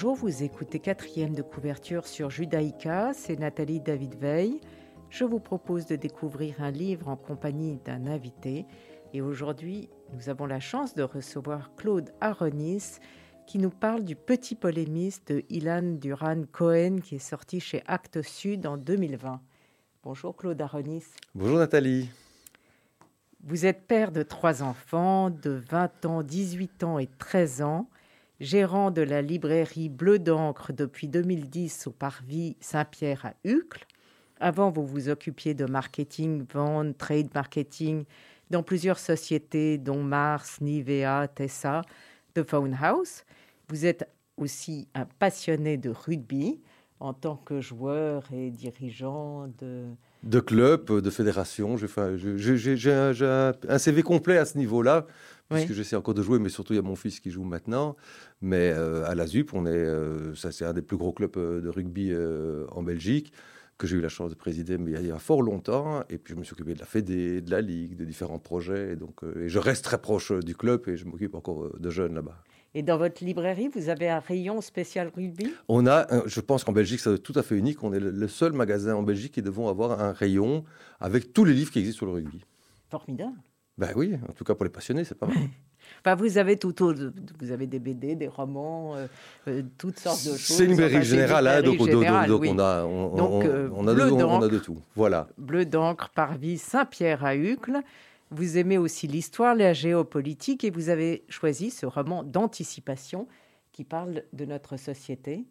Bonjour, vous écoutez quatrième de couverture sur Judaïka, c'est Nathalie David Veil. Je vous propose de découvrir un livre en compagnie d'un invité et aujourd'hui nous avons la chance de recevoir Claude Aronis qui nous parle du petit polémiste de Ilan Duran Cohen qui est sorti chez Actes Sud en 2020. Bonjour Claude Aronis. Bonjour Nathalie. Vous êtes père de trois enfants de 20 ans, 18 ans et 13 ans gérant de la librairie Bleu d'encre depuis 2010 au Parvis Saint-Pierre à Uccle. Avant, vous vous occupiez de marketing, vente, trade marketing dans plusieurs sociétés, dont Mars, Nivea, Tessa, The Phone House. Vous êtes aussi un passionné de rugby en tant que joueur et dirigeant de... De club, de fédération. J'ai un CV complet à ce niveau-là puisque j'essaie encore de jouer, mais surtout il y a mon fils qui joue maintenant. Mais euh, à la ZUP, on est, euh, ça c'est un des plus gros clubs euh, de rugby en Belgique que j'ai eu la chance de présider mais il y a fort longtemps. Et puis je me suis occupé de la Fédé, de la Ligue, de différents projets. Et donc, et je reste très proche du club et je m'occupe encore de jeunes là-bas. Et dans votre librairie, vous avez un rayon spécial rugby? On a, je pense qu'en Belgique, c'est tout à fait unique. On est le seul magasin en Belgique qui devons avoir un rayon avec tous les livres qui existent sur le rugby. Formidable. Ben oui, en tout cas pour les passionnés, c'est pas mal. Enfin, vous avez tout vous avez des BD, des romans, euh, euh, toutes sortes de choses. C'est une librairie générale, hein, donc, on, a, on, euh, a de, on, a de, tout. Voilà. Bleu d'encre, Parvis, Saint-Pierre à Uccle. Vous aimez aussi l'histoire, la géopolitique, et vous avez choisi ce roman d'anticipation qui parle de notre société.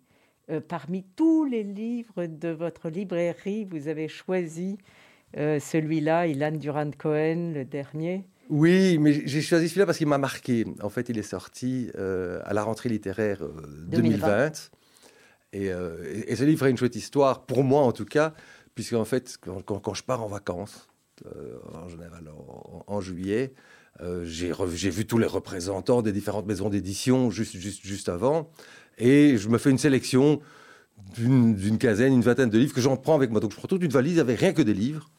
parmi tous les livres de votre librairie, vous avez choisi euh, celui-là, Ilan Durand Cohen, le dernier. Oui, mais j'ai choisi celui-là parce qu'il m'a marqué. En fait, il est sorti euh, à la rentrée littéraire 2020. Euh, et, ce livre a une chouette histoire, pour moi en tout cas, puisque en fait, quand, je pars en vacances, en général en, juillet, j'ai vu tous les représentants des différentes maisons d'édition juste, juste, juste avant, et je me fais une sélection d'une quinzaine, une vingtaine de livres que j'en prends avec moi. Donc je prends toute une valise avec rien que des livres.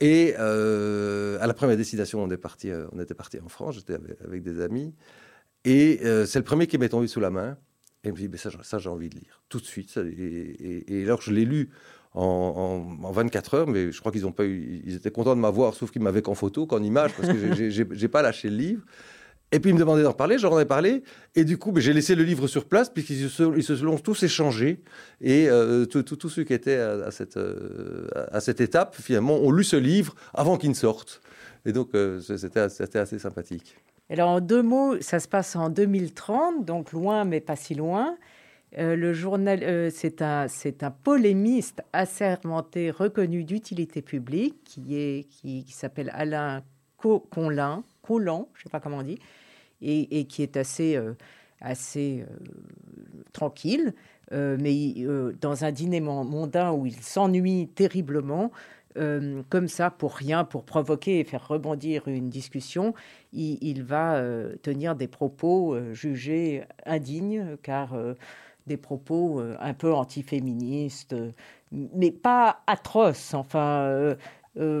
Et euh, à la première destination, on, est parti, euh, on était parti en France, j'étais avec, des amis. Et euh, c'est le premier qui m'est tombé sous la main. Et je me dit, mais ça, j'ai envie de lire, tout de suite. Et, et, alors, je l'ai lu en, en, 24 heures, mais je crois qu'ils ont pas eu, ils étaient contents de m'avoir, sauf qu'ils m'avaient qu'en photo, qu'en image, parce que j'ai pas lâché le livre. Et puis il me demandait d'en parler, j'en ai parlé, et du coup ben, j'ai laissé le livre sur place puisqu'ils se, ils se sont tous échangés, et euh, tous ceux qui étaient à, cette, euh, à cette étape, finalement, ont lu ce livre avant qu'il ne sorte. Et donc euh, c'était assez sympathique. Alors en deux mots, ça se passe en 2030, donc loin mais pas si loin. le journal, c'est un, un polémiste assermenté, reconnu d'utilité publique, qui est, qui s'appelle Alain Conlin, Collant, je ne sais pas comment on dit, et, qui est assez, euh, assez euh, tranquille, euh, mais dans un dîner mondain où il s'ennuie terriblement, comme ça, pour rien, pour provoquer et faire rebondir une discussion, il, va tenir des propos jugés indignes, car des propos un peu antiféministes, mais pas atroces, enfin,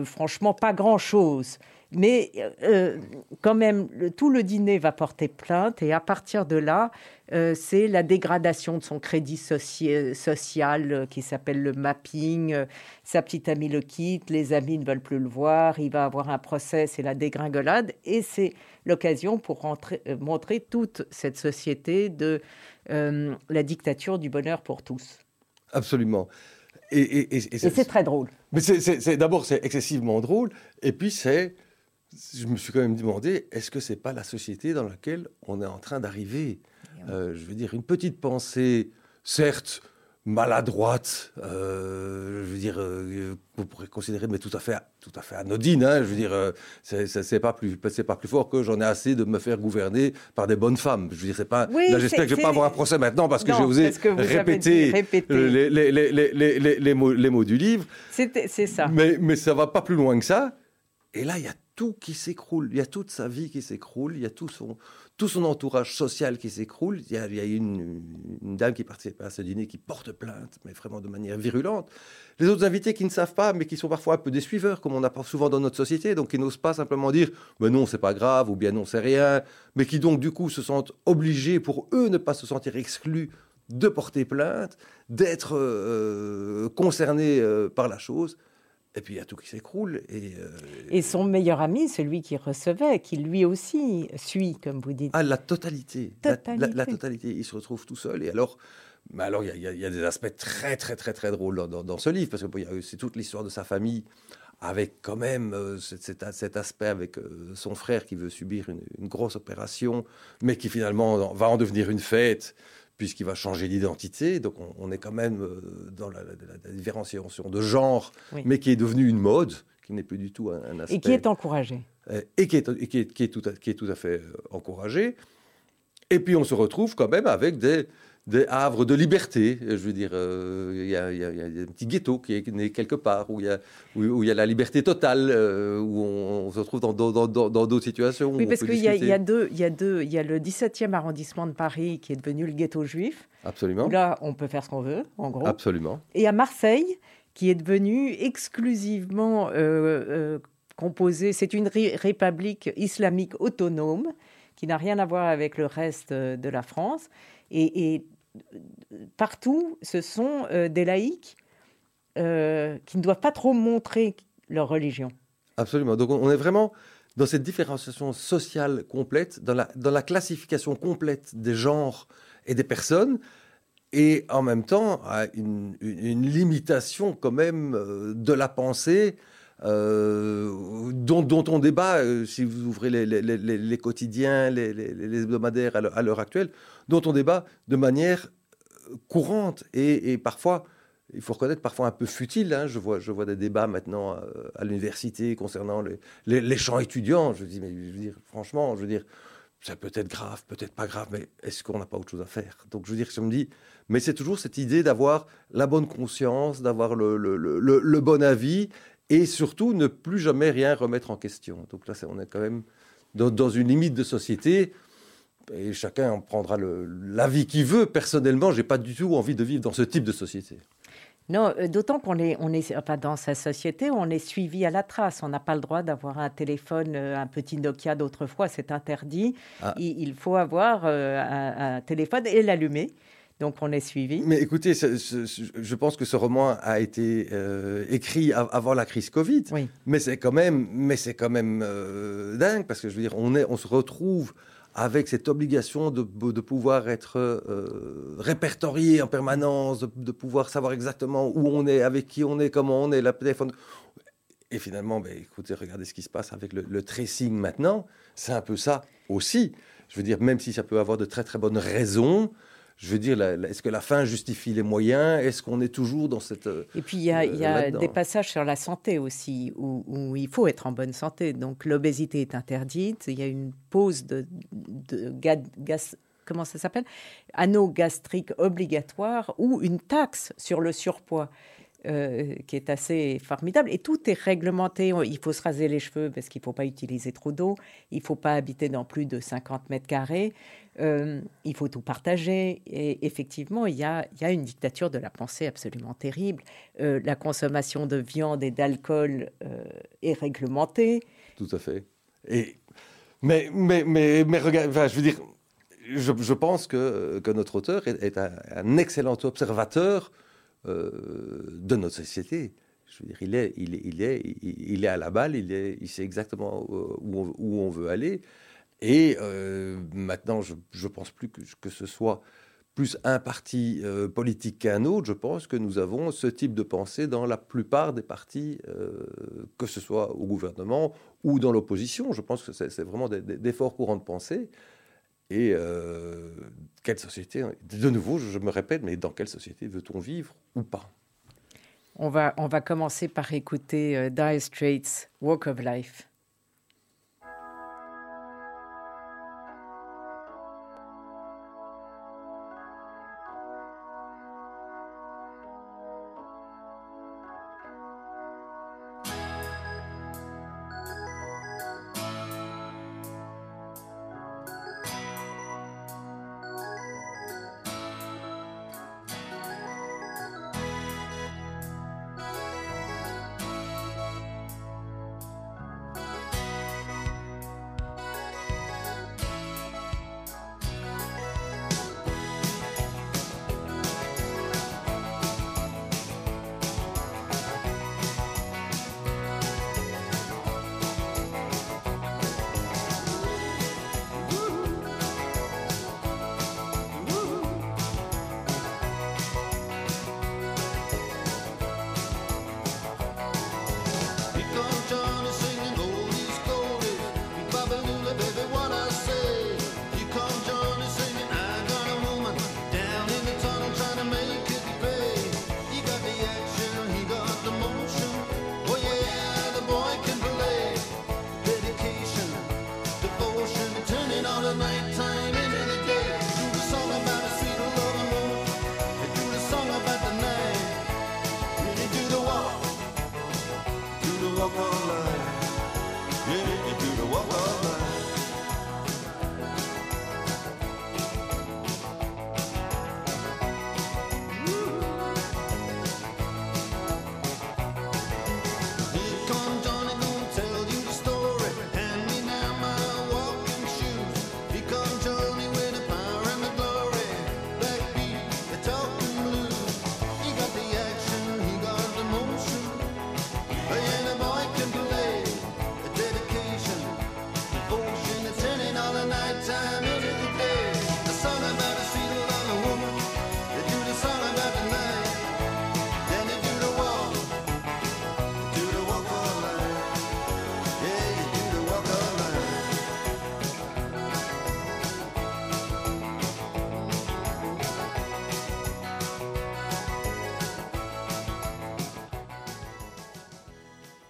franchement, pas grand-chose. Mais euh, quand même, tout le dîner va porter plainte et à partir de là, euh, c'est la dégradation de son crédit social euh, qui s'appelle le mapping. sa petite amie le quitte, les amis ne veulent plus le voir, il va avoir un procès, c'est la dégringolade et c'est l'occasion pour montrer toute cette société de la dictature du bonheur pour tous. Absolument. Et, et c'est très drôle. Mais d'abord c'est excessivement drôle, et puis c'est je me suis quand même demandé, est-ce que c'est pas la société dans laquelle on est en train d'arriver? Euh, Je veux dire, une petite pensée, certes maladroite, euh, je veux dire, euh, vous pourrez considérer, mais tout à fait, tout à fait anodine. Hein, je veux dire, c'est pas plus, c'est pas plus fort que j'en ai assez de me faire gouverner par des bonnes femmes. Je veux dire, c'est pas. là, j'espère que je vais pas avoir un procès maintenant parce que j'ai osé répéter, les, les, les, les, mots, les mots du livre. C'est ça. Mais, mais ça va pas plus loin que ça. Et là, il y a tout qui s'écroule. Il y a toute sa vie qui s'écroule. Il y a tout son, tout son entourage social qui s'écroule. Il y a, une, dame qui participe à ce dîner qui porte plainte, mais vraiment de manière virulente. Les autres invités qui ne savent pas, mais qui sont parfois un peu des suiveurs, comme on a souvent dans notre société, donc qui n'osent pas simplement dire mais non, c'est pas grave, ou bien non, c'est rien, mais qui donc du coup se sentent obligés, pour eux, ne pas se sentir exclus de porter plainte, d'être euh, concernés euh, par la chose. Et puis il y a tout qui s'écroule. Et, euh, et son meilleur ami, celui qui recevait, qui lui aussi suit, comme vous dites. Ah, la totalité. La, totalité. Il se retrouve tout seul. Et alors, mais alors il y, a des aspects très, très, très, très drôles dans, ce livre, parce que c'est toute l'histoire de sa famille, avec quand même euh, cet, aspect avec euh, son frère qui veut subir une, une, grosse opération, mais qui finalement va en devenir une fête puisqu'il va changer d'identité. Donc on, est quand même euh, dans la, différenciation de genre, mais qui est devenue une mode, qui n'est plus du tout un, aspect. Et qui est encouragé. Euh, et qui est, qui est, qui est, tout, à, qui est tout à fait euh, encouragé. Et puis on se retrouve quand même avec des, des havres de liberté. Je veux dire, euh, il y, a un petit ghetto qui est né quelque part, où il y a, où, il y a la liberté totale, euh, où on, se retrouve dans d'autres situations. Oui, parce qu'il y, y, a deux, il y a deux, il y a le 17e arrondissement de Paris qui est devenu le ghetto juif. Absolument. là, on peut faire ce qu'on veut, en gros. Absolument. Et à Marseille, qui est devenu exclusivement euh, composé, c'est une république islamique autonome qui n'a rien à voir avec le reste de la France. Et, et partout, ce sont euh, des laïcs euh, qui ne doivent pas trop montrer leur religion. Absolument. Donc on est vraiment dans cette différenciation sociale complète, dans la, classification complète des genres et des personnes, et en même temps une, une, limitation quand même euh, de la pensée dont, dont, on débat, si vous ouvrez les, quotidiens, les, hebdomadaires à l'heure actuelle, dont on débat de manière courante et, parfois, il faut reconnaître, parfois un peu futile. Hein. Je, vois, des débats maintenant euh, à, l'université concernant les, champs étudiants. Je dis, mais veux dire, franchement, je veux dire, ça peut être grave, peut-être pas grave, mais est-ce qu'on n'a pas autre chose à faire? Donc je veux dire, je me dis, mais c'est toujours cette idée d'avoir la bonne conscience, d'avoir le, bon avis et surtout ne plus jamais rien remettre en question. Donc là, on est quand même dans, dans une limite de société et chacun en prendra l'avis qu'il veut. Personnellement, j'ai pas du tout envie de vivre dans ce type de société. Non, euh, d'autant qu'on est, on est enfin, dans sa société, on est suivi à la trace. On n'a pas le droit d'avoir un téléphone, euh, un petit Nokia d'autrefois, c'est interdit. Ah. Il, faut avoir euh, un, téléphone et l'allumer. Donc on est suivi. Mais écoutez, je pense que ce roman a été écrit avant la crise Covid. Oui. Mais c'est quand même, mais c'est quand même dingue parce que je veux dire, on est, on se retrouve avec cette obligation de, de pouvoir être euh, répertorié en permanence, de, pouvoir savoir exactement où on est, avec qui on est, comment on est, la téléphone. Et finalement, ben, écoutez, regardez ce qui se passe avec le, le tracing maintenant. C'est un peu ça aussi. Je veux dire, même si ça peut avoir de très très bonnes raisons, je veux dire, est-ce que la fin justifie les moyens? Est-ce qu'on est toujours dans cette... Et puis, il y a, y a des passages sur la santé aussi, où, il faut être en bonne santé. Donc, l'obésité est interdite. Il y a une pause de, comment ça s'appelle? Anneau gastrique obligatoire ou une taxe sur le surpoids. Euh, qui est assez formidable. Et tout est réglementé. Il faut se raser les cheveux parce qu'il ne faut pas utiliser trop d'eau. Il ne faut pas habiter dans plus de 50 mètres carrés. Euh, il faut tout partager. Et effectivement, il y a, une dictature de la pensée absolument terrible. Euh, la consommation de viande et d'alcool est réglementée. Tout à fait. Mais, regarde, je veux dire, je, pense que, notre auteur est, un, excellent observateur de notre société. Je veux dire, il est, il est, il est, il est à la balle, il, est, il sait exactement euh, où on, veut aller. Et euh, maintenant, je ne pense plus que, que, ce soit plus un parti politique qu'un autre. Je pense que nous avons ce type de pensée dans la plupart des partis, que ce soit au gouvernement ou dans l'opposition. Je pense que c'est vraiment des, des, des, forts courants de pensée. Et euh, quelle société De nouveau, je me répète, mais dans quelle société veut-on vivre ou pas? On va, on va commencer par écouter euh, Dire Straits, Walk of Life.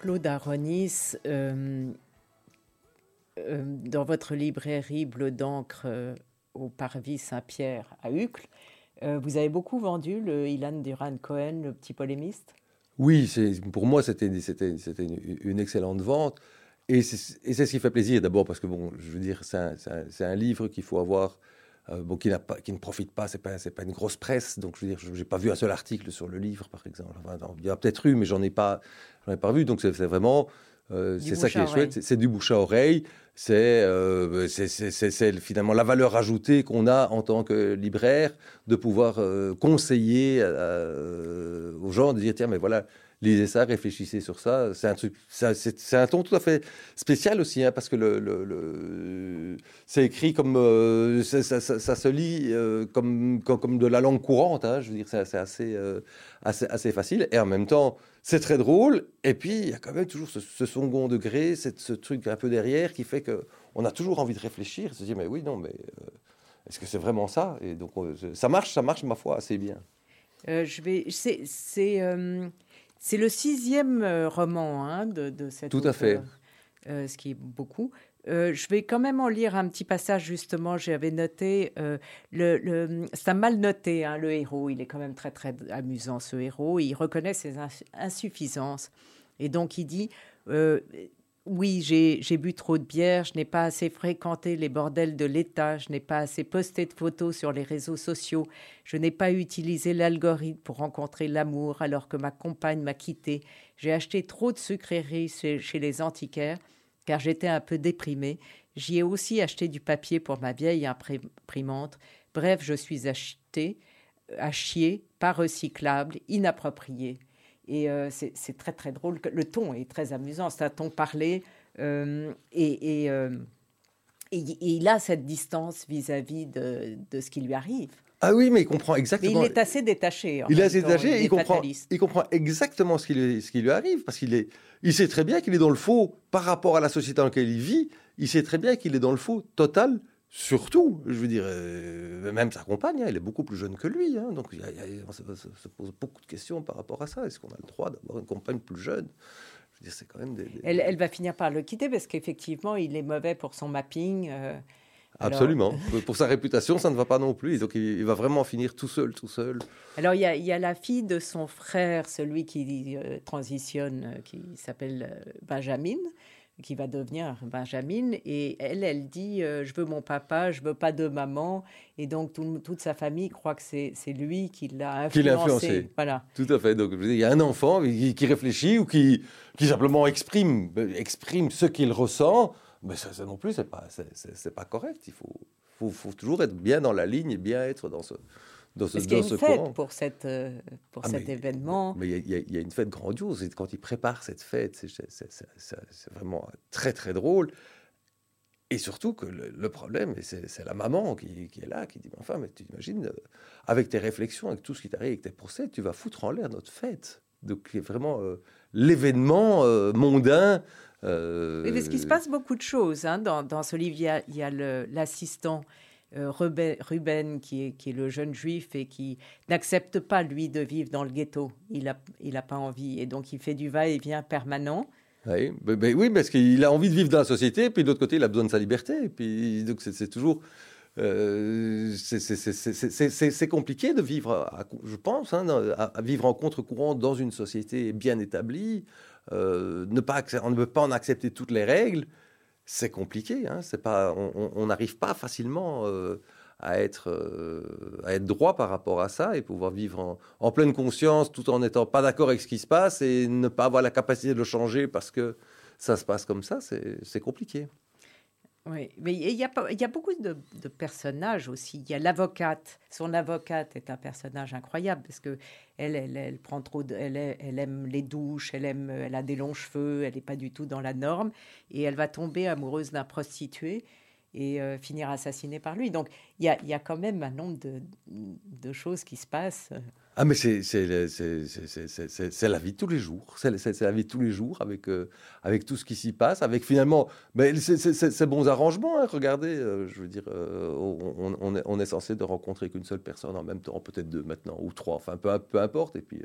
Claude Aronis, euh, euh, dans votre librairie Bleu d'encre euh, au Parvis Saint-Pierre à Uccle, vous avez beaucoup vendu le Ilan Duran Cohen, le petit polémiste? Oui, pour moi, c'était une, excellente vente. Et c'est ce qui fait plaisir, d'abord parce que, bon, je veux dire, c'est un, livre qu'il faut avoir, bon, qui, pas, qui, ne profite pas, c'est pas, pas une grosse presse, donc je veux dire, je n'ai pas vu un seul article sur le livre, par exemple. il y a peut-être eu, mais j'en ai pas, ai pas vu. Donc c'est vraiment, euh, c'est ça qui est chouette, c'est du bouche à oreille. Euh, c'est finalement la valeur ajoutée qu'on a en tant que libraire de pouvoir euh, conseiller aux gens, de dire tiens, mais voilà, lisez ça, réfléchissez sur ça. C'est un truc, c'est un ton tout à fait spécial aussi, hein, parce que le, c'est écrit comme ça, ça, se lit comme, comme, de la langue courante. Hein, je veux dire, c'est assez, assez, assez facile et en même temps c'est très drôle. Et puis, il y a quand même toujours ce, second degré, ce truc un peu derrière qui fait qu'on a toujours envie de réfléchir, se dire, mais oui, non, mais euh, est-ce que c'est vraiment ça? Et donc, ça marche, ça marche, ma foi, assez bien. Euh, je vais, c'est, c'est, euh, le sixième roman hein, de, de, cette. Tout à fait. ce qui est beaucoup. Euh, je vais quand même en lire un petit passage, justement. J'avais noté. Euh, le, c'est un mal noté, hein, le héros. Il est quand même très, très amusant, ce héros. Il reconnaît ses insuffisances. Et donc, il dit euh, Oui, j'ai bu trop de bière, je n'ai pas assez fréquenté les bordels de l'État, je n'ai pas assez posté de photos sur les réseaux sociaux, je n'ai pas utilisé l'algorithme pour rencontrer l'amour alors que ma compagne m'a quitté, j'ai acheté trop de sucreries chez les antiquaires car j'étais un peu déprimée. J'y ai aussi acheté du papier pour ma vieille imprimante. Bref, je suis achetée à chier, pas recyclable, inapproprié. Et euh, c'est très très drôle. Le ton est très amusant. C'est un ton parlé. Euh, et, euh, et, il a cette distance vis-à-vis de, de, ce qui lui arrive. Ah oui, mais il comprend exactement. Mais il est assez détaché. il est assez détaché. Il, comprend, il comprend exactement ce qui lui, ce qui lui arrive parce qu'il est, il sait très bien qu'il est dans le faux par rapport à la société dans laquelle il vit. Il sait très bien qu'il est dans le faux total. Surtout, je veux dire, euh, même sa compagne, hein, elle est beaucoup plus jeune que lui. Hein. donc, on, se, pose beaucoup de questions par rapport à ça. Est-ce qu'on a le droit d'avoir une compagne plus jeune? Je veux dire, c'est quand même des, Elle, elle, va finir par le quitter parce qu'effectivement, il est mauvais pour son mapping. Euh, Absolument. Pour sa réputation, ça ne va pas non plus. Donc, il, va vraiment finir tout seul, tout seul. Alors, il y, a, y la fille de son frère, celui qui euh, transitionne, euh, qui s'appelle euh, Benjamin, qui va devenir Benjamin. Et elle, elle dit Je veux mon papa, je veux pas de maman. Et donc, toute sa famille croit que c'est lui qui l'a influencé. influencé. Voilà. Tout à fait. Donc, il y a un enfant qui, qui réfléchit ou qui, qui simplement exprime, exprime ce qu'il ressent mais ça, non plus, c'est pas, c'est, pas correct. Il faut, faut, toujours être bien dans la ligne et bien être dans ce, dans ce, y a une fête pour, cette, euh, pour ah, cet événement Mais il y, y, a une fête grandiose. Et quand il prépare cette fête, c'est, vraiment très, très drôle. Et surtout que le, problème, c'est la maman qui, qui, est là, qui dit Enfin, mais tu imagines, euh, avec tes réflexions, avec tout ce qui t'arrive, avec tes procès, tu vas foutre en l'air notre fête. Donc, c'est vraiment euh, l'événement mondain euh... parce qu'il se passe beaucoup de choses hein, dans, dans, ce livre. Il y a, l'assistant euh, Ruben, qui, est, le jeune juif et qui n'accepte pas, lui, de vivre dans le ghetto. Il n'a pas envie. Et donc, il fait du va-et-vient permanent Oui, oui parce qu'il a envie de vivre dans la société, puis de l'autre côté, il a besoin de sa liberté. Et puis, donc, c'est toujours. Euh, c'est compliqué de vivre, je pense, hein, à, vivre en contre-courant dans une société bien établie. Euh, ne pas, on ne peut pas en accepter toutes les règles. C'est compliqué. Hein, pas, on n'arrive pas facilement euh, à, être, à être droit par rapport à ça et pouvoir vivre en, en pleine conscience tout en n'étant pas d'accord avec ce qui se passe et ne pas avoir la capacité de le changer parce que ça se passe comme ça. C'est compliqué. Oui, mais il y a, beaucoup de, personnages aussi. Il y a l'avocate. Son avocate est un personnage incroyable parce que elle, prend trop, elle, aime les douches, elle aime, elle a des longs cheveux, elle n'est pas du tout dans la norme et elle va tomber amoureuse d'un prostitué et euh, finir assassinée par lui. Donc il y a, y a, quand même un nombre de, de choses qui se passent. Ah, mais c'est la vie de tous les jours. C'est la vie de tous les jours avec, euh, avec tout ce qui s'y passe, avec finalement mais ces bons arrangements. Hein, regardez, euh, je veux dire, euh, on, est, on, est, censé de rencontrer qu'une seule personne en même temps, peut-être deux maintenant, ou trois, enfin peu, peu importe. Et puis.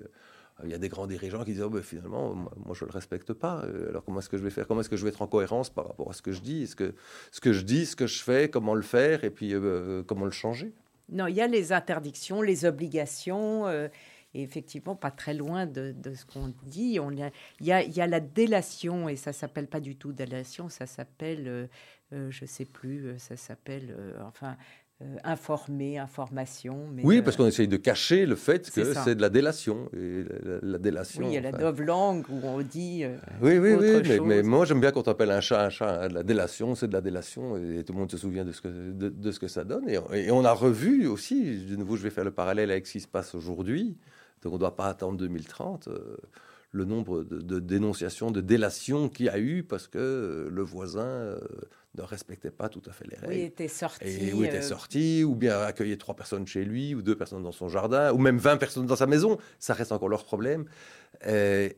Il y a des grands dirigeants qui disent oh, ben, finalement, moi, je ne le respecte pas. Alors comment est-ce que je vais faire? Comment est-ce que je vais être en cohérence par rapport à ce que je dis? Est-ce que ce que je dis, ce que je fais, comment le faire? Et puis comment le changer? Non, il y a les interdictions, les obligations. Euh, et effectivement, pas très loin de, ce qu'on dit. On il, y a, il y a la délation, et ça s'appelle pas du tout délation, ça s'appelle, euh, euh, je sais plus, ça s'appelle, enfin, euh, informer, information. Mais oui, parce qu'on essaye de cacher le fait que c'est de la délation. Et la, délation. Oui, il y a la novlangue où on dit. Euh, oui, oui, oui. Mais, moi, j'aime bien quand on appelle un chat un chat. Hein, la délation, c'est de la délation. Et tout le monde se souvient de ce que, de, ce que ça donne. Et, on a revu aussi, de nouveau, je vais faire le parallèle avec ce qui se passe aujourd'hui. Donc on ne doit pas attendre 2030. Euh, le nombre de, dénonciations, de délations qu'il y a eu parce que le voisin ne respectait pas tout à fait les règles. Oui, était sorti. Et où était euh, sorti, ou bien accueillait trois personnes chez lui, ou deux personnes dans son jardin, ou même 20 personnes dans sa maison. Ça reste encore leur problème. Et,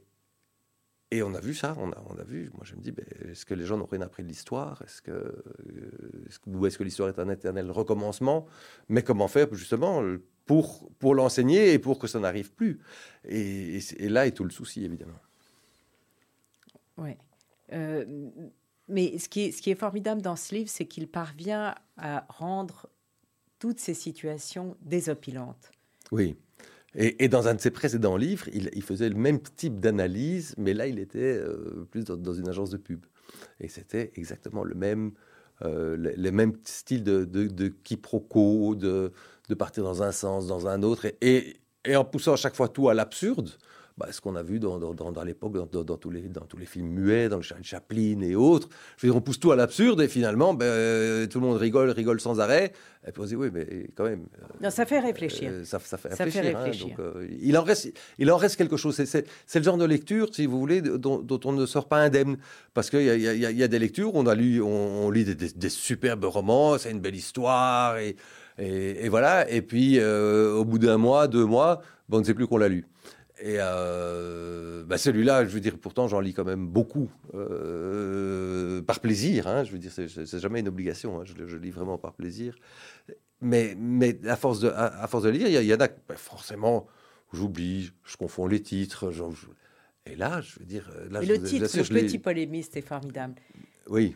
et on a vu ça, on a, on a vu. Moi, je me dis, ben, est-ce que les gens n'ont rien appris de l'histoire? Est-ce que, est ou est-ce que l'histoire est un éternel recommencement? Mais comment faire, justement, pour, pour l'enseigner et pour que ça n'arrive plus et, et, là est tout le souci, évidemment. Oui. Euh, mais ce qui, est, ce qui est formidable dans ce livre, c'est qu'il parvient à rendre toutes ces situations désopilantes. Oui. Et, dans un de ses précédents livres, il, faisait le même type d'analyse, mais là, il était euh, plus dans, une agence de pub. Et c'était exactement le même, euh, les, mêmes styles de, de, quiproquo, de, partir dans un sens, dans un autre, et, et en poussant à chaque fois tout à l'absurde bah, ce qu'on a vu dans, dans, dans, l'époque, dans, tous les, dans tous les films muets, dans le Charlie Chaplin et autres. Je veux dire, on pousse tout à l'absurde et finalement, ben, euh, tout le monde rigole, rigole sans arrêt. Et puis on se dit, oui, mais quand même. non, ça fait réfléchir. Euh, ça, ça, fait réfléchir. Hein, donc, euh, il, en reste, il en reste quelque chose. C'est le genre de lecture, si vous voulez, dont, on ne sort pas indemne. Parce qu'il y, y, y, a des lectures, on, a lu, on, lit des, des, superbes romans, c'est une belle histoire. Et, et, voilà. Et puis, au bout d'un mois, deux mois, ben, on ne sait plus qu'on l'a lu. Et euh, bah, celui-là, je veux dire, pourtant j'en lis quand même beaucoup euh, par plaisir. Hein, je veux dire, c'est jamais une obligation. Hein, je, lis vraiment par plaisir. Mais, mais à force de, à, force de lire, il y, en a bah, forcément. J'oublie, je confonds les titres. et là, je veux dire, là, le titre, le petit polémiste est formidable. Oui.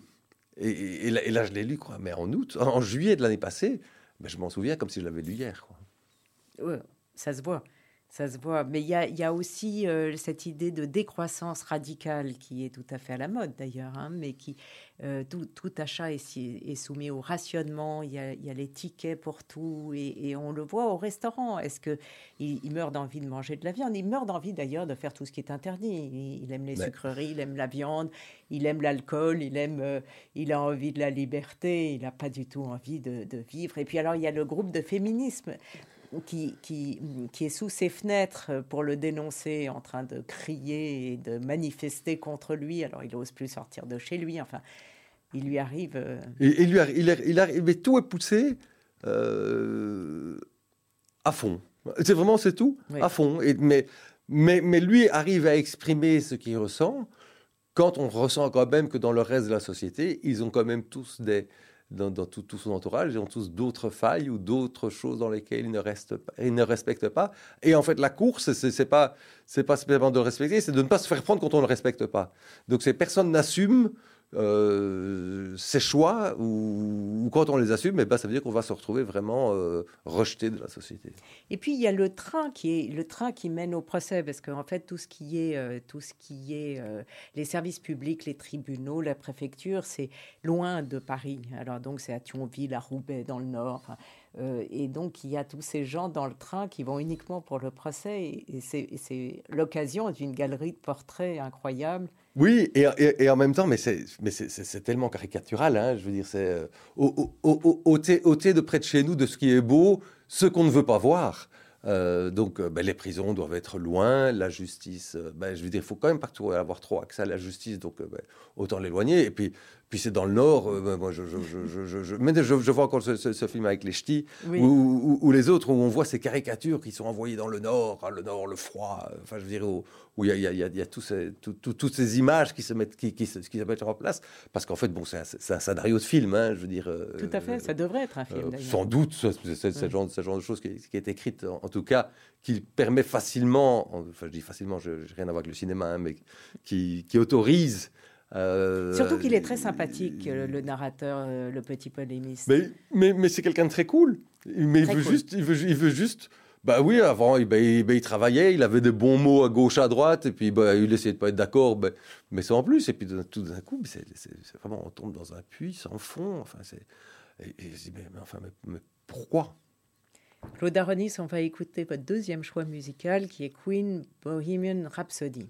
Et, là, je l'ai lu, quoi. Mais en août, en, juillet de l'année passée, ben, je m'en souviens comme si je l'avais lu hier. Quoi. Ouais, ça se voit. Ça se voit. Mais il y a, y a, aussi euh, cette idée de décroissance radicale qui est tout à fait à la mode d'ailleurs, hein, mais qui euh, tout, tout, achat est, est, soumis au rationnement. Il y a, y a, les tickets pour tout et, et, on le voit au restaurant. Est-ce que il, meurt d'envie de manger de la viande? Il meurt d'envie d'ailleurs de faire tout ce qui est interdit. Il, aime les sucreries, il aime la viande, il aime l'alcool, il aime, euh, il a envie de la liberté. Il n'a pas du tout envie de, de vivre. Et puis alors il y a le groupe de féminisme qui, qui, qui, est sous ses fenêtres pour le dénoncer, en train de crier et de manifester contre lui. Alors il n'ose plus sortir de chez lui. Enfin, il lui arrive. Euh, il, lui arrive, il, arrive, mais tout est poussé euh, à fond. C'est vraiment c'est tout à fond. Et, mais, mais, mais lui arrive à exprimer ce qu'il ressent quand on ressent quand même que dans le reste de la société, ils ont quand même tous des, dans, tout, son entourage, ils ont tous d'autres failles ou d'autres choses dans lesquelles ils ne, restent pas, ils ne respectent pas. Et en fait, la course, c'est n'est pas, pas simplement de le respecter, c'est de ne pas se faire prendre quand on ne le respecte pas. Donc, ces personnes n'assument euh, ces choix, ou, quand on les assume, eh ben, ça veut dire qu'on va se retrouver vraiment euh, rejeté de la société. Et puis il y a le train qui est le train qui mène au procès, parce qu'en fait tout ce qui est euh, tout ce qui est les services publics, les tribunaux, la préfecture, c'est loin de Paris. Alors donc c'est à Thionville, à Roubaix, dans le Nord. et donc, il y a tous ces gens dans le train qui vont uniquement pour le procès. Et, c'est l'occasion d'une galerie de portraits incroyable oui, et, en même temps, mais c'est tellement caricatural, hein, je veux dire, c'est euh, ôter de près de chez nous de ce qui est beau, ce qu'on ne veut pas voir. Euh, donc, euh, ben, les prisons doivent être loin, la justice, ben, je veux dire, il faut quand même pas avoir trop accès à la justice, donc ben, autant l'éloigner. Et puis, puis c'est dans le Nord, euh, moi je, je, je, je, mais je, vois encore ce, film avec les ch'tis, ou, les autres, où on voit ces caricatures qui sont envoyées dans le Nord, hein, le Nord, le froid, euh, enfin je veux dire, où il y a, y a, y a tous ces, toutes ces images qui se mettent, qui, qui, qui se mettent en place, parce qu'en fait, bon, c'est un, un, scénario de film, hein, je veux dire. Euh, tout à fait, ça devrait être un film. sans doute, c'est ce, genre, ce genre de choses qui, qui est écrite, en, tout cas, qui permet facilement, enfin je dis facilement, je n'ai rien à voir avec le cinéma, hein, mais qui, qui autorise euh, Surtout qu'il est très sympathique, le, narrateur, euh, le petit polémiste. Mais, mais, mais c'est quelqu'un de très cool. Mais il, veut juste, il, veut, il veut juste. Bah oui, avant, bah, il, il, travaillait, il avait des bons mots à gauche, à droite, et puis bah, il essayait de pas être d'accord, bah, mais c'est en plus. Et puis tout d'un coup, c'est vraiment, on tombe dans un puits sans fond. Enfin, c'est. Et, mais, enfin, mais, pourquoi? Claude Aronis, on va écouter votre deuxième choix musical qui est Queen Bohemian Rhapsody.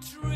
dream.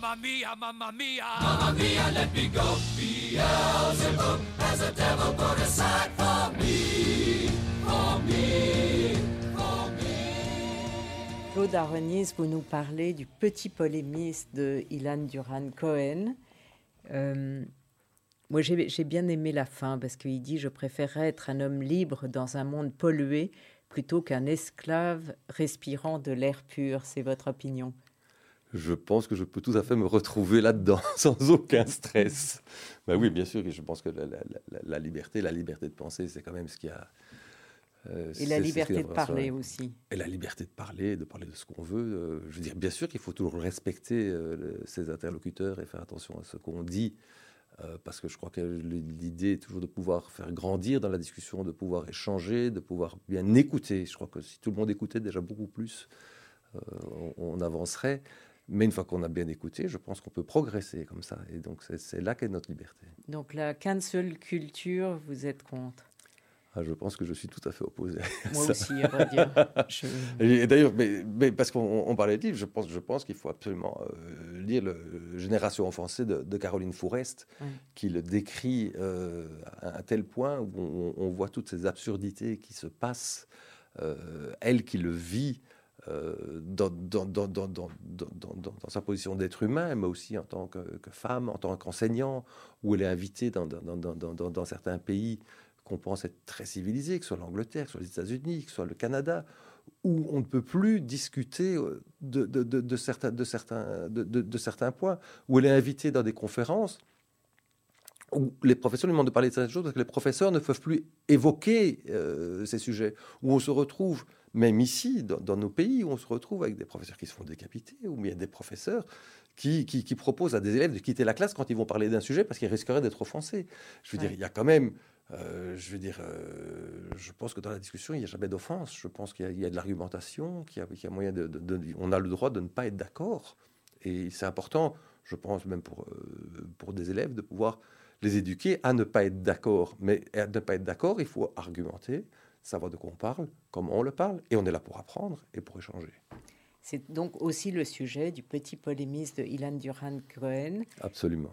Mamma mia, mamma mia. Mamma mia, let me go. Beelzebub has a devil put aside for me. For me. For me. Claude Aronis, vous nous parlez du petit polémiste de Ilan Duran Cohen. Euh, moi, j'ai j'ai bien aimé la fin parce qu'il dit Je préférerais être un homme libre dans un monde pollué plutôt qu'un esclave respirant de l'air pur. C'est votre opinion? Je pense que je peux tout à fait me retrouver là-dedans sans aucun stress. Ben oui, bien sûr, je pense que la, la- la- la liberté, la liberté de penser, c'est quand même ce qui a. euh, Et la liberté de parler aussi. Et la liberté de parler, de parler de ce qu'on veut. euh, je veux dire, bien sûr qu'il faut toujours respecter euh, ses interlocuteurs et faire attention à ce qu'on dit. parce que je crois que l'idée est toujours de pouvoir faire grandir dans la discussion, de pouvoir échanger, de pouvoir bien écouter. Je crois que si tout le monde écoutait déjà beaucoup plus, on, on avancerait. Mais une fois qu'on a bien écouté, je pense qu'on peut progresser comme ça. Et donc, c'est- là qu'est notre liberté. Donc la cancel culture, vous êtes contre? Ah, je pense que je suis tout à fait opposé. à Moi ça. aussi, à vrai dire. Je- Et d'ailleurs, mais, mais parce qu'on on parlait de livres, je pense, je pense qu'il faut absolument euh, lire le Génération offensée de, de Caroline Fourest, qui le décrit euh, à un tel point où on, on voit toutes ces absurdités qui se passent, euh, elle qui le vit. Euh, dans, sa position d'être humain, mais aussi en tant que, femme, en tant qu'enseignant, où elle est invitée dans, certains pays qu'on pense être très civilisés, que ce soit l'Angleterre, que ce soit les États-Unis, que ce soit le Canada, où on ne peut plus discuter euh, de, certains, points, où elle est invitée dans des conférences où les professeurs lui demandent de parler de certaines choses parce que les professeurs ne peuvent plus évoquer euh, ces sujets, où on se retrouve, même ici, dans, dans nos pays, où on se retrouve avec des professeurs qui se font décapiter, ou il y a des professeurs qui, qui, qui proposent à des élèves de quitter la classe quand ils vont parler d'un sujet parce qu'ils risqueraient d'être offensés. Je veux Ouais. dire, il y a quand même, euh, je veux dire, euh, je pense que dans la discussion, il n'y a jamais d'offense. Je pense qu'il y, a- il y a de l'argumentation, qu'il y, a- qu'il y a moyen de, de- de- On a le droit de ne pas être d'accord. Et c'est important, je pense, même pour, euh, pour des élèves, de pouvoir les éduquer à ne pas être d'accord. Mais à ne pas être d'accord, il faut argumenter, savoir de quoi on parle, comment on le parle, et on est là pour apprendre et pour échanger. C'est donc aussi le sujet du petit polémiste de Ilan Duran Cohen. Absolument.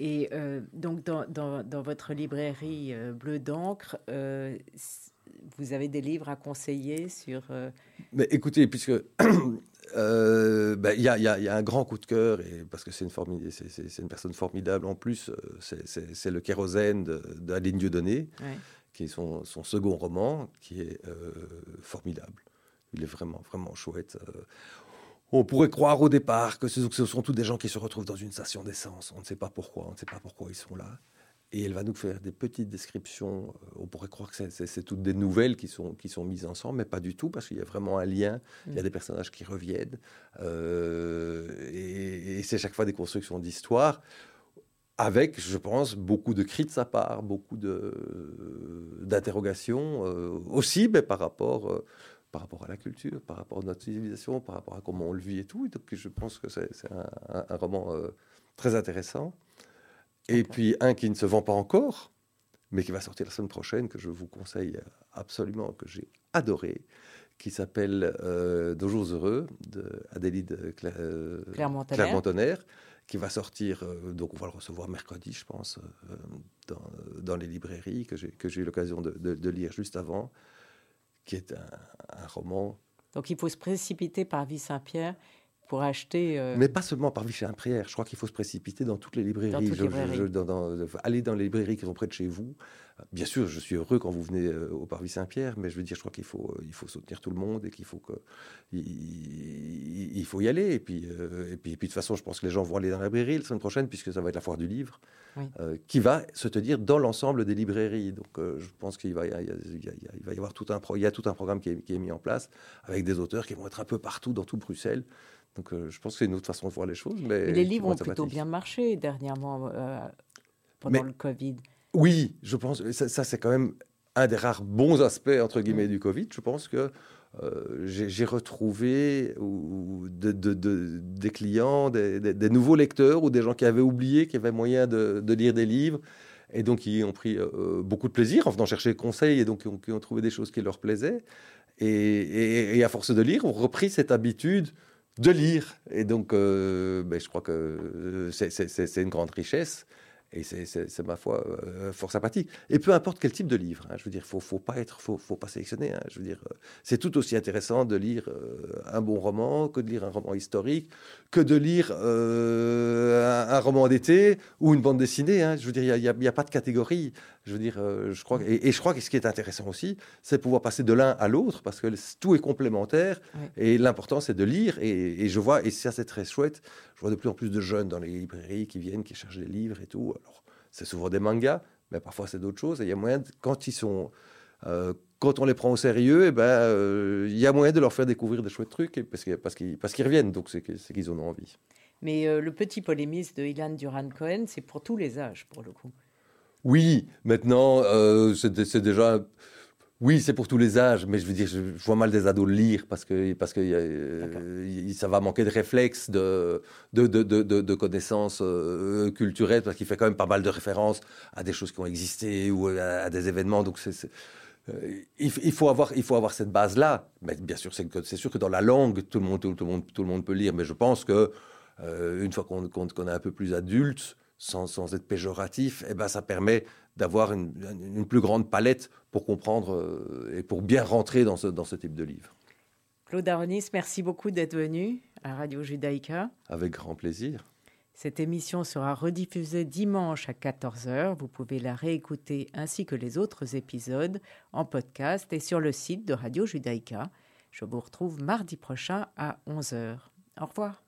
Et euh, donc, dans, dans- dans votre librairie euh, Bleu d'encre, euh, vous avez des livres à conseiller sur. euh, Mais écoutez, puisque ben, il y, a, il y a- il y a un grand coup de cœur, et parce que c'est une, formid- c'est- c'est- c'est une personne formidable en plus, c'est- le kérosène d'Aline Dieudonné, ouais. Qui est son, son second roman, qui est euh, formidable. Il est vraiment, vraiment chouette. euh. On pourrait croire au départ que ce, que ce sont tous des gens qui se retrouvent dans une station d'essence. On ne sait pas pourquoi, on ne sait pas pourquoi ils sont là. Et elle va nous faire des petites descriptions. euh, On pourrait croire que c'est- toutes des nouvelles qui sont, qui sont mises ensemble, mais pas du tout, parce qu'il y a vraiment un lien. Il y a Mm. des personnages qui reviennent. euh, et et c'est chaque fois des constructions d'histoire avec, je pense, beaucoup de cris de sa part, beaucoup de- d'interrogations euh, aussi mais par, rapport, euh, par rapport à la culture, par rapport à notre civilisation, par rapport à comment on le vit et tout. Et donc je pense que c'est un, roman euh, très intéressant. Et puis un qui ne se vend pas encore, mais qui va sortir la semaine prochaine, que je vous conseille absolument, que j'ai adoré, qui s'appelle Deux jours heureux, de Cla- euh, Clermont-Tonnerre. Clermont-Tonnerre, qui va sortir, euh, donc on va le recevoir mercredi, je pense, euh, dans, dans les librairies, que j'ai eu l'occasion de lire juste avant, qui est un, un roman. Donc, il faut se précipiter par Vie Saint-Pierre pour acheter. euh, Mais pas seulement par Vichy Prière. Je crois qu'il faut se précipiter dans toutes les librairies. Dans toutes Je- librairies. je- dans- dans- aller dans les librairies qui sont près de chez vous. Bien sûr, je suis heureux quand vous venez euh, au Parvis Saint-Pierre, mais je veux dire, je crois qu'il faut, euh, il faut soutenir tout le monde et qu'il faut que, il, faut y aller. Et puis, euh, et puis, et puis, de toute façon, je pense que les gens vont aller dans la librairie la semaine prochaine, puisque ça va être la foire du livre, Oui. euh, qui va se tenir dans l'ensemble des librairies. Donc, euh, je pense qu'il va, y a- il y a- il y a- il va y avoir tout un, pro- il y a tout un programme qui est, qui est mis en place avec des auteurs qui vont être un peu partout dans tout Bruxelles. Donc, euh, je pense que c'est une autre façon de voir les choses. Mais les livres ont plutôt bien marché dernièrement euh, pendant Mais- le Covid. Oui, je pense. Ça, ça, c'est quand même un des rares bons aspects entre guillemets du Covid. Je pense que euh, j'ai retrouvé ou, ou de- de- de- des clients, des, des- des nouveaux lecteurs ou des gens qui avaient oublié qu'il y avait moyen de, lire des livres et donc qui ont pris euh, beaucoup de plaisir en venant chercher conseil et donc qui ont, qui ont trouvé des choses qui leur plaisaient. Et, et- et à force de lire, ont repris cette habitude de lire. Et donc, euh, ben, je crois que euh, c'est- une grande richesse. Et c'est- ma foi euh, fort sympathique. Et peu importe quel type de livre, hein, je veux dire, faut, faut pas être, faut, faut pas sélectionner. hein, je veux dire, euh, c'est tout aussi intéressant de lire euh, un bon roman que de lire un roman historique, que de lire euh, un, un roman d'été ou une bande dessinée. hein. je veux dire, il n'y a, pas de catégorie. Je veux dire, je crois, et, et je crois que ce qui est intéressant aussi, c'est pouvoir passer de l'un à l'autre parce que tout est complémentaire. Et l'important, c'est de lire. Et, et je vois, et ça, c'est très chouette. Je vois de plus en plus de jeunes dans les librairies qui viennent, qui cherchent des livres et tout. Alors, c'est souvent des mangas, mais parfois c'est d'autres choses. Et il y a moyen, de- quand ils sont, euh, quand on les prend au sérieux, eh ben, euh, il y a moyen de leur faire découvrir des chouettes trucs, parce qu'ils reviennent. Donc c'est qu'ils en ont envie. Mais euh, le petit polémiste de Ilan Duran-Cohen, c'est pour tous les âges, pour le coup. Oui, maintenant, c'est déjà. Oui, c'est pour tous les âges, mais je veux dire, je, je vois mal des ados lire parce que, parce que euh, ça va manquer de réflexes, de, de, de, connaissances euh, culturelles, parce qu'il fait quand même pas mal de références à des choses qui ont existé ou à, à des événements. Donc, c'est, euh, il, faut avoir, il faut avoir cette base-là. Mais bien sûr, c'est, sûr que dans la langue, tout le monde, tout, le monde, tout le monde peut lire, mais je pense que euh, une fois qu'on, qu'on, qu'on est un peu plus adulte, sans, sans être péjoratif, eh ben, ça permet d'avoir une, une plus grande palette pour comprendre euh, et pour bien rentrer dans ce, dans ce type de livre. Claude Aronis, merci beaucoup d'être venu à Radio Judaïka. Avec grand plaisir. Cette émission sera rediffusée dimanche à 14h. Vous pouvez la réécouter ainsi que les autres épisodes en podcast et sur le site de Radio Judaïka. Je vous retrouve mardi prochain à 11h. Au revoir.